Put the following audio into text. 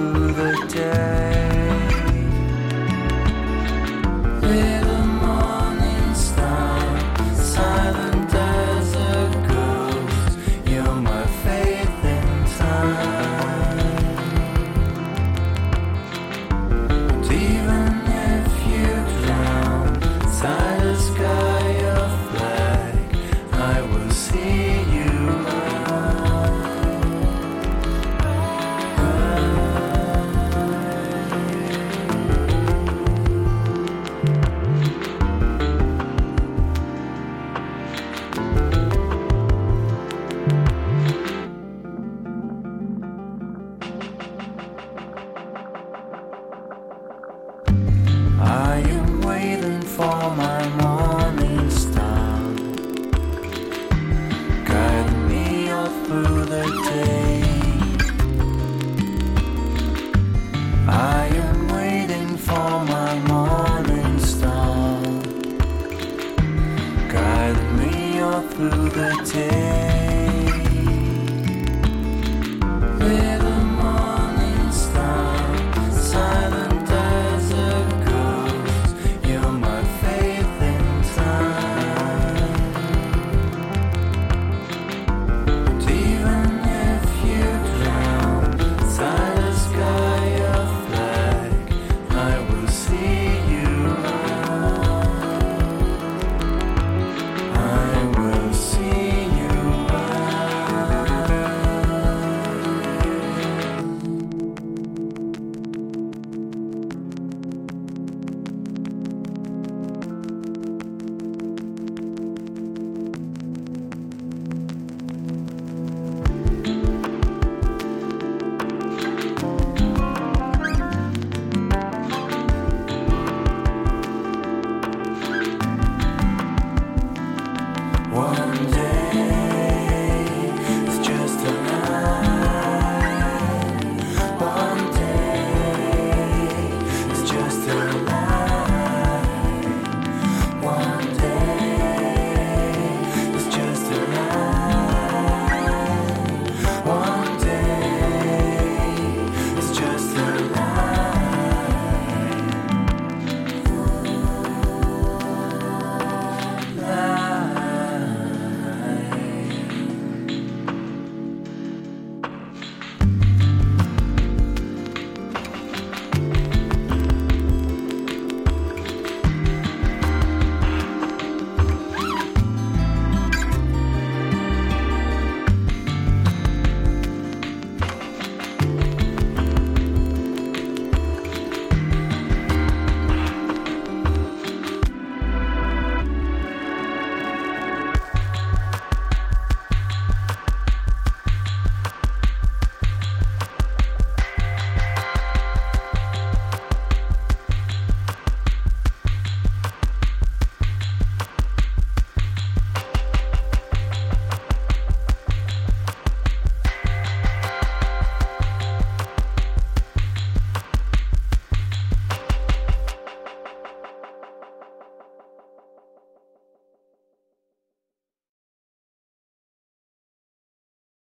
Through the day. through the day.